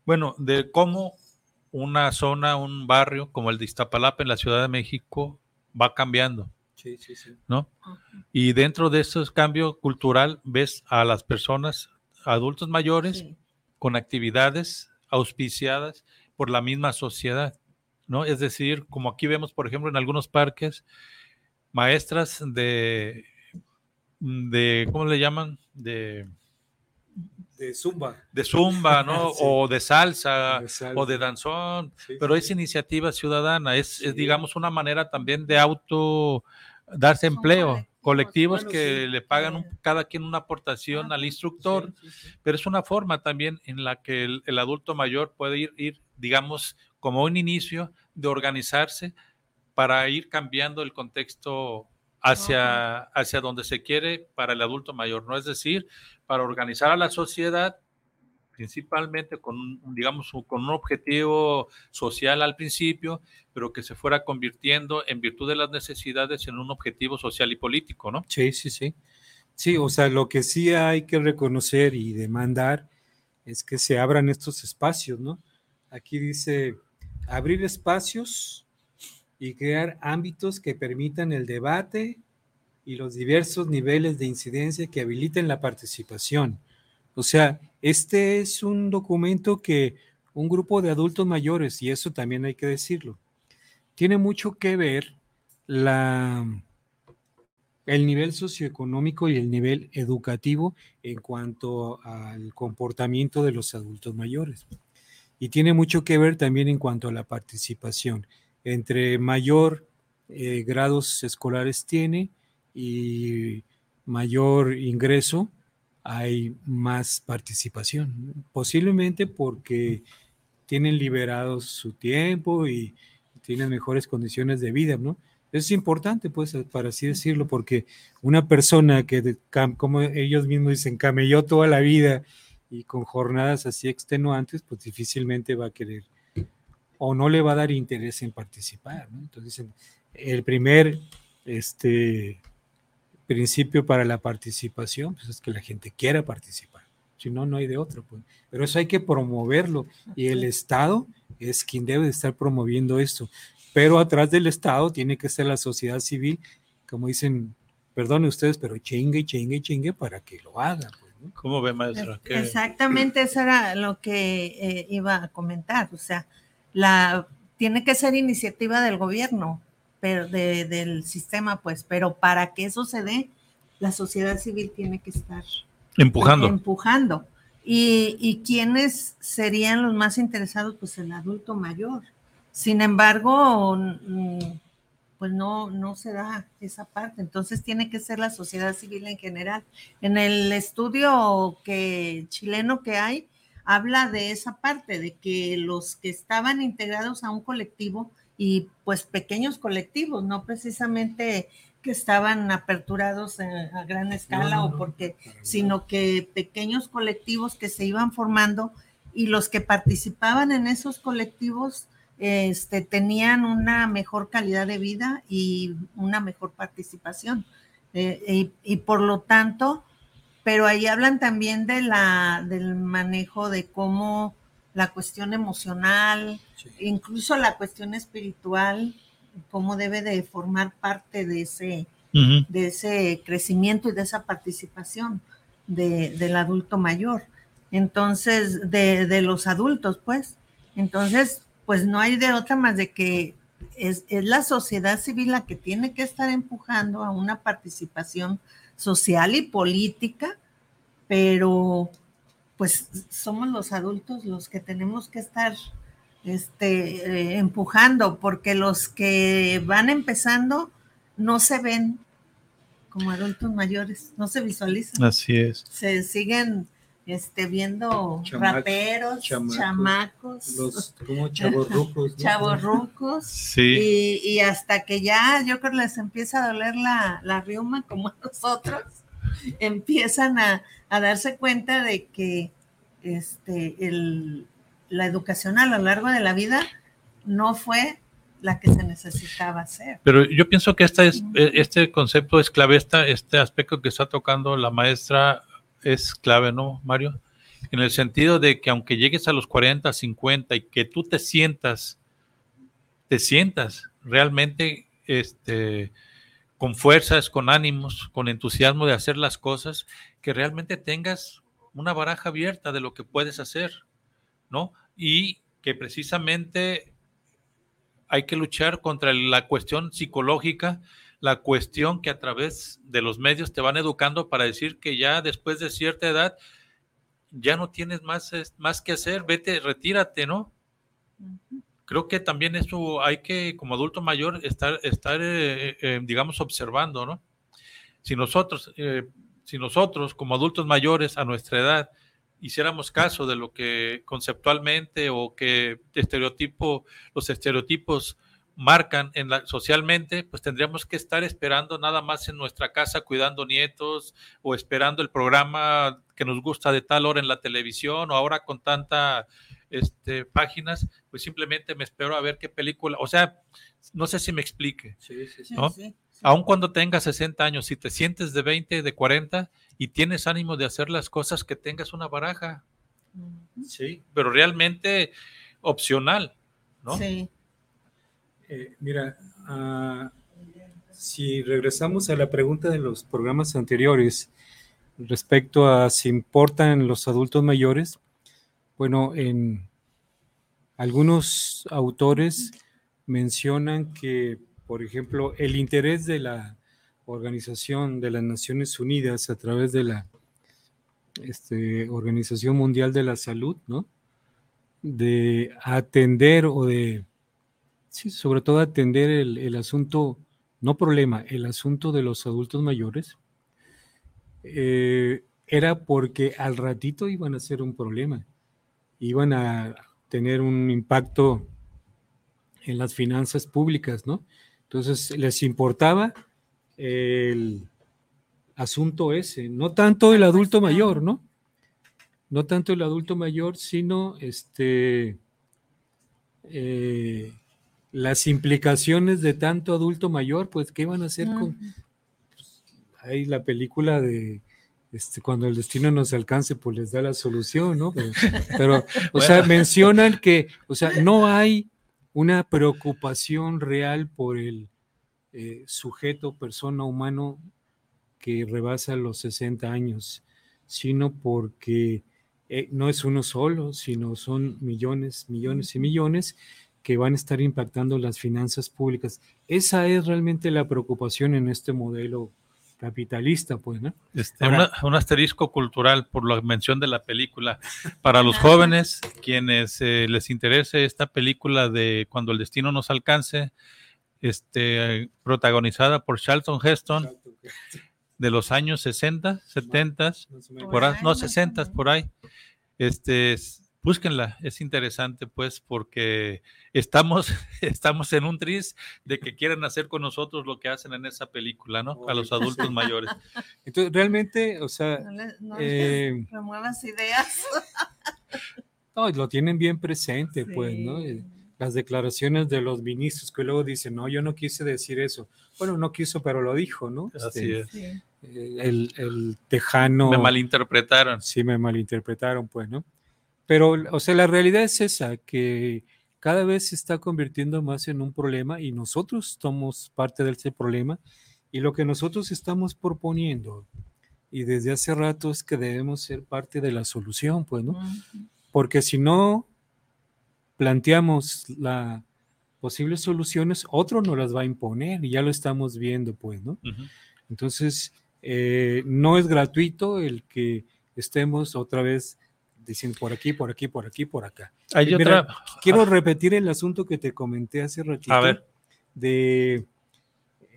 Bueno, de cómo una zona, un barrio como el de Iztapalapa en la Ciudad de México va cambiando. Sí, sí, sí. ¿No? Y dentro de ese cambio cultural ves a las personas adultos mayores con actividades auspiciadas por la misma sociedad, ¿no? Es decir, como aquí vemos, por ejemplo, en algunos parques, maestras de, de ¿cómo le llaman? De, de zumba. De zumba, ¿no? O de salsa, o de danzón, pero es iniciativa ciudadana, es, es, digamos, una manera también de auto darse empleo. colectivos que le pagan cada quien una aportación al instructor, pero es una forma también en la que el, adulto mayor puede ir, ir, digamos, como un inicio de organizarse para ir cambiando el contexto hacia, hacia donde se quiere para el adulto mayor, ¿no? Es decir, para organizar a la sociedad principalmente con, digamos, con un objetivo social al principio, pero que se fuera convirtiendo en virtud de las necesidades en un objetivo social y político, ¿no? Sí, sí, sí. Sí, o sea, lo que sí hay que reconocer y demandar es que se abran estos espacios, ¿no? Aquí dice abrir espacios y crear ámbitos que permitan el debate y los diversos niveles de incidencia que habiliten la participación. O sea, este es un documento que un grupo de adultos mayores, y eso también hay que decirlo, tiene mucho que ver la, el nivel socioeconómico y el nivel educativo en cuanto al comportamiento de los adultos mayores. Y tiene mucho que ver también en cuanto a la participación. Entre mayor eh, grados escolares tiene y mayor ingreso, hay más participación. Posiblemente porque tienen liberados su tiempo y tienen mejores condiciones de vida, ¿no? Es importante, pues, para así decirlo, porque una persona que, como ellos mismos dicen, camelló toda la vida y con jornadas así extenuantes, pues difícilmente va a querer o no le va a dar interés en participar, ¿no? Entonces, el primer este, principio para la participación pues es que la gente quiera participar. Si no, no hay de otro. Pues. Pero eso hay que promoverlo y el Estado es quien debe de estar promoviendo esto. Pero atrás del Estado tiene que ser la sociedad civil, como dicen, perdone ustedes, pero chingue, chingue, chingue para que lo haga. Pues, ¿Cómo ve, maestra? Exactamente, eso era lo que eh, iba a comentar. O sea, la, tiene que ser iniciativa del gobierno, pero del sistema, pues, pero para que eso se dé, la sociedad civil tiene que estar empujando. Empujando. Y, y quiénes serían los más interesados, pues el adulto mayor. Sin embargo, pues no, no se da esa parte. Entonces tiene que ser la sociedad civil en general. En el estudio que, chileno que hay, habla de esa parte, de que los que estaban integrados a un colectivo y pues pequeños colectivos, no precisamente que estaban aperturados a, gran escala o porque, sino que pequeños colectivos que se iban formando y los que participaban en esos colectivos este, tenían una mejor calidad de vida y una mejor participación. Eh, y, por lo tanto, pero ahí hablan también de la, del manejo de cómo la cuestión emocional, incluso la cuestión espiritual, cómo debe de formar parte de ese, de ese crecimiento y de esa participación del adulto mayor. Entonces, de, de, los adultos, pues. Entonces, pues no hay de otra más de que es, es la sociedad civil la que tiene que estar empujando a una participación social y política, pero pues somos los adultos los que tenemos que estar este, eh, empujando, porque los que van empezando no se ven como adultos mayores, no se visualizan. Así es. Se siguen este, viendo raperos, chamacos, los como chavorrucos. Chavorrucos. Sí. Y, hasta que ya yo creo que les empieza a doler la, la riuma como a nosotros, empiezan a, a darse cuenta de que este, el, la educación a lo largo de la vida no fue la que se necesitaba hacer. Pero yo pienso que este, es, este concepto es clave, este aspecto que está tocando la maestra es clave, ¿no, Mario? En el sentido de que aunque llegues a los 40, 50 y que tú te sientas, te sientas realmente este, con fuerzas, con ánimos, con entusiasmo de hacer las cosas, que realmente tengas una baraja abierta de lo que puedes hacer, ¿no? Y que precisamente hay que luchar contra la cuestión psicológica, la cuestión que a través de los medios te van educando para decir que ya después de cierta edad ya no tienes más, más que hacer, vete, retírate, ¿no? creo que también eso hay que, como adulto mayor, estar, estar eh, eh, digamos, observando, ¿no? Si nosotros, eh, si nosotros, como adultos mayores a nuestra edad, hiciéramos caso de lo que conceptualmente o que estereotipo, los estereotipos marcan en la, socialmente, pues tendríamos que estar esperando nada más en nuestra casa cuidando nietos o esperando el programa que nos gusta de tal hora en la televisión o ahora con tanta este, páginas, pues simplemente me espero a ver qué película, o sea, no sé si me explique. Sí, sí, sí, Aun cuando tengas 60 años, si te sientes de 20, de 40 y tienes ánimo de hacer las cosas, que tengas una baraja. Sí, pero realmente opcional, ¿no? Sí. Eh, mira, ah, si regresamos a la pregunta de los programas anteriores respecto a si importan los adultos mayores, bueno, en algunos autores mencionan que, por ejemplo, el interés de la Organización de las Naciones Unidas a través de la este, Organización Mundial de la Salud, ¿no? De atender o de Sí, sobre todo atender el, asunto, no problema, el asunto de los adultos mayores, eh, era porque al ratito iban a ser un problema, iban a tener un impacto en las finanzas públicas, ¿no? Entonces les importaba el asunto ese, no tanto el adulto mayor, ¿no? No tanto el adulto mayor, sino este eh, las implicaciones de tanto adulto mayor, pues, ¿qué van a hacer con... Pues, hay la película de... Este, cuando el destino nos alcance, pues les da la solución, ¿no? Pero, o sea, mencionan que, o sea, no hay una preocupación real por el eh, sujeto, persona, humano que rebasa los 60 años, sino porque eh, no es uno solo, sino son millones, millones y millones, que van a estar impactando las finanzas públicas. Esa es realmente la preocupación en este modelo capitalista, pues, ¿no? Este, un asterisco cultural por la mención de la película. Para los jóvenes, quienes eh, les interese esta película de Cuando el destino nos alcance, este, protagonizada por Charlton Heston, de los años 60, 70, por, no 60, por ahí. Este, búsquenla, es interesante pues porque estamos, estamos en un tris de que quieren hacer con nosotros lo que hacen en esa película, ¿no? A los adultos mayores. Entonces, realmente, o sea... No, eh, ideas. no, lo tienen bien presente, pues, ¿no? Eh, las declaraciones de los ministros que luego dicen, no, yo no quise decir eso. Bueno, no quiso, pero lo dijo, ¿no? Así este, es. Eh, el, el tejano... Me malinterpretaron. Sí, me malinterpretaron, pues, ¿no? Pero, o sea, la realidad es esa, que cada vez se está convirtiendo más en un problema y nosotros somos parte de ese problema y lo que nosotros estamos proponiendo y desde hace rato es que debemos ser parte de la solución, pues, ¿no? Porque si no planteamos las posibles soluciones, otro nos las va a imponer y ya lo estamos viendo, pues, ¿no? Entonces, eh, no es gratuito el que estemos otra vez dicen por aquí, por aquí, por aquí, por acá. Hay otra... Quiero repetir el asunto que te comenté hace ratito. A ver. De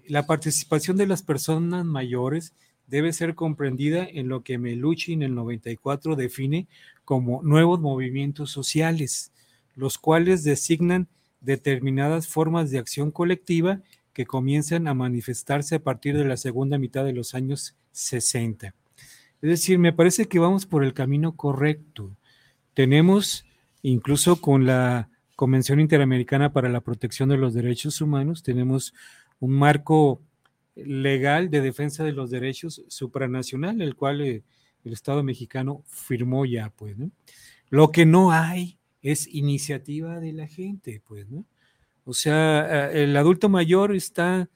la participación de las personas mayores debe ser comprendida en lo que Melucci en el 94 define como nuevos movimientos sociales, los cuales designan determinadas formas de acción colectiva que comienzan a manifestarse a partir de la segunda mitad de los años 60. Es decir, me parece que vamos por el camino correcto. Tenemos, incluso con la Convención Interamericana para la Protección de los Derechos Humanos, tenemos un marco legal de defensa de los derechos supranacional, el cual eh, el Estado mexicano firmó ya, pues, ¿no? Lo que no hay es iniciativa de la gente, pues, ¿no? O sea, eh, el adulto mayor está,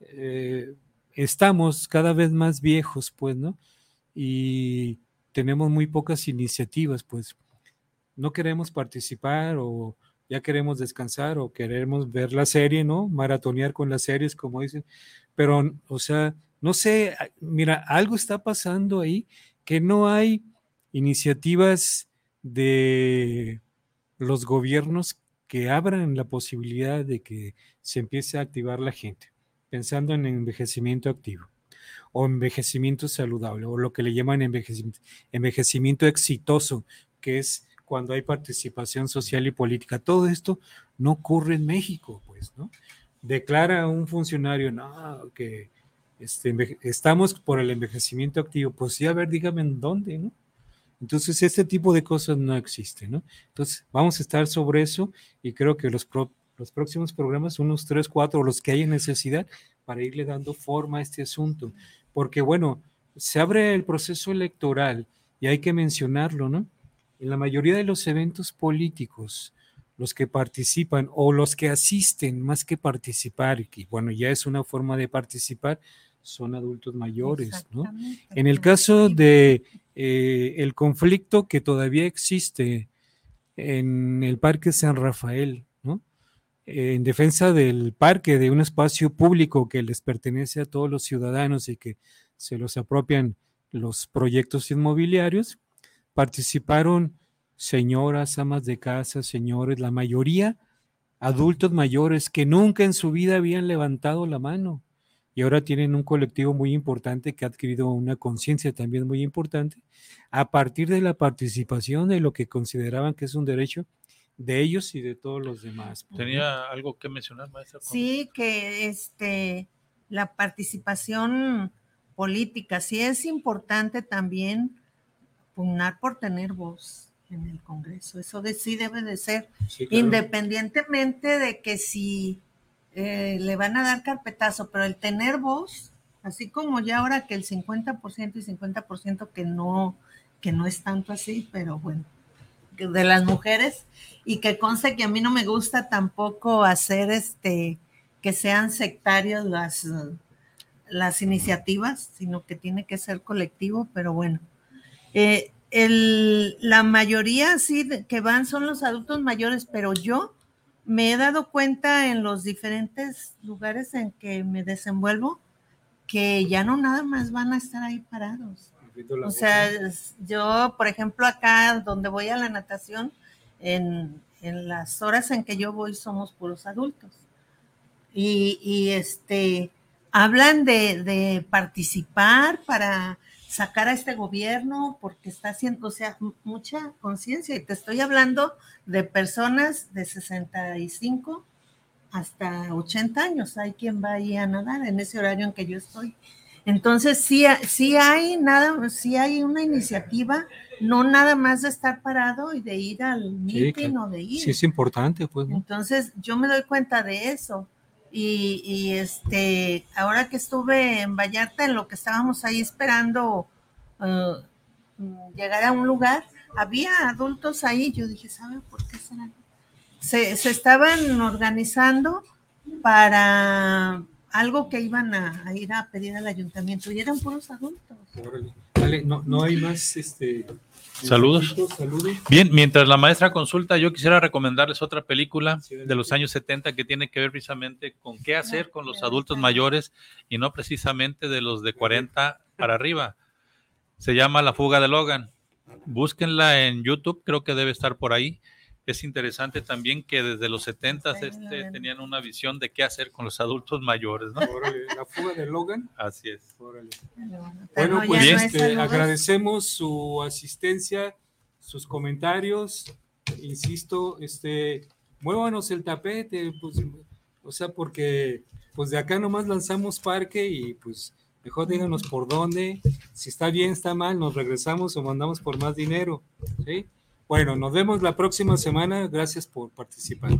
eh, estamos cada vez más viejos, pues, ¿no? Y tenemos muy pocas iniciativas, pues no queremos participar o ya queremos descansar o queremos ver la serie, ¿no? Maratonear con las series, como dicen. Pero, o sea, no sé, mira, algo está pasando ahí que no hay iniciativas de los gobiernos que abran la posibilidad de que se empiece a activar la gente, pensando en envejecimiento activo o envejecimiento saludable, o lo que le llaman envejecimiento, exitoso, que es cuando hay participación social y política. Todo esto no ocurre en México, pues. ¿no? Declara un funcionario, no, que este, estamos por el envejecimiento activo, pues sí, a ver, dígame en dónde, ¿no? Entonces, este tipo de cosas no existen, ¿no? Entonces, vamos a estar sobre eso y creo que los, los próximos programas, unos tres, cuatro, los que haya necesidad, para irle dando forma a este asunto. Porque, bueno, se abre el proceso electoral y hay que mencionarlo, ¿no? En la mayoría de los eventos políticos, los que participan o los que asisten más que participar, y bueno, ya es una forma de participar, son adultos mayores, ¿no? En el caso de eh, el conflicto que todavía existe en el Parque San Rafael, En defensa del parque, de un espacio público que les pertenece a todos los ciudadanos y que se los apropian los proyectos inmobiliarios, participaron señoras, amas de casa, señores, la mayoría adultos mayores que nunca en su vida habían levantado la mano y ahora tienen un colectivo muy importante que ha adquirido una conciencia también muy importante a partir de la participación de lo que consideraban que es un derecho de ellos y de todos los demás. ¿Tenía algo que mencionar, maestra? Sí, que este, la participación política, sí es importante también pugnar por tener voz en el Congreso. Eso de, sí debe de ser, independientemente de que si eh, le van a dar carpetazo, pero el tener voz, así como ya ahora que el 50% y 50% que no, que no es tanto así, pero bueno, de las mujeres, y que conste que a mí no me gusta tampoco hacer este que sean sectarios las, las iniciativas, sino que tiene que ser colectivo, pero bueno. Eh, el, la mayoría sí que van son los adultos mayores, pero yo me he dado cuenta en los diferentes lugares en que me desenvuelvo que ya no nada más van a estar ahí parados. O sea, yo, por ejemplo, acá donde voy a la natación, en, las horas en que yo voy somos puros adultos. Y, este, hablan de, de participar para sacar a este gobierno porque está haciendo, o sea, mucha conciencia. Y te estoy hablando de personas de 65 hasta 80 años. Hay quien va ahí a nadar en ese horario en que yo estoy. Entonces, sí, sí hay nada, sí hay una iniciativa, no nada más de estar parado y de ir al meeting o de ir. Sí, es importante, pues. Entonces, yo me doy cuenta de eso. Y, este, ahora que estuve en Vallarta, en lo que estábamos ahí esperando uh, llegar a un lugar, había adultos ahí. Yo dije, ¿saben por qué será? Se, se estaban organizando para algo que iban a, ir a pedir al ayuntamiento y eran puros adultos. Vale, no, no hay más este, Saludos. Bien, mientras la maestra consulta, yo quisiera recomendarles otra película de los años 70 que tiene que ver precisamente con qué hacer con los adultos mayores y no precisamente de los de 40 para arriba. Se llama La fuga de Logan. Búsquenla en YouTube, creo que debe estar por ahí es interesante también que desde los 70 este, tenían una visión de qué hacer con los adultos mayores, ¿no? la fuga de Logan. Así es. Bueno, pues este, agradecemos su asistencia, sus comentarios. Insisto, este, muévanos el tapete, pues, o sea, porque pues de acá nomás lanzamos parque y pues mejor díganos por dónde, si está bien, está mal, nos regresamos o mandamos por más dinero, ¿sí? Bueno, nos vemos la próxima semana. Gracias por participar.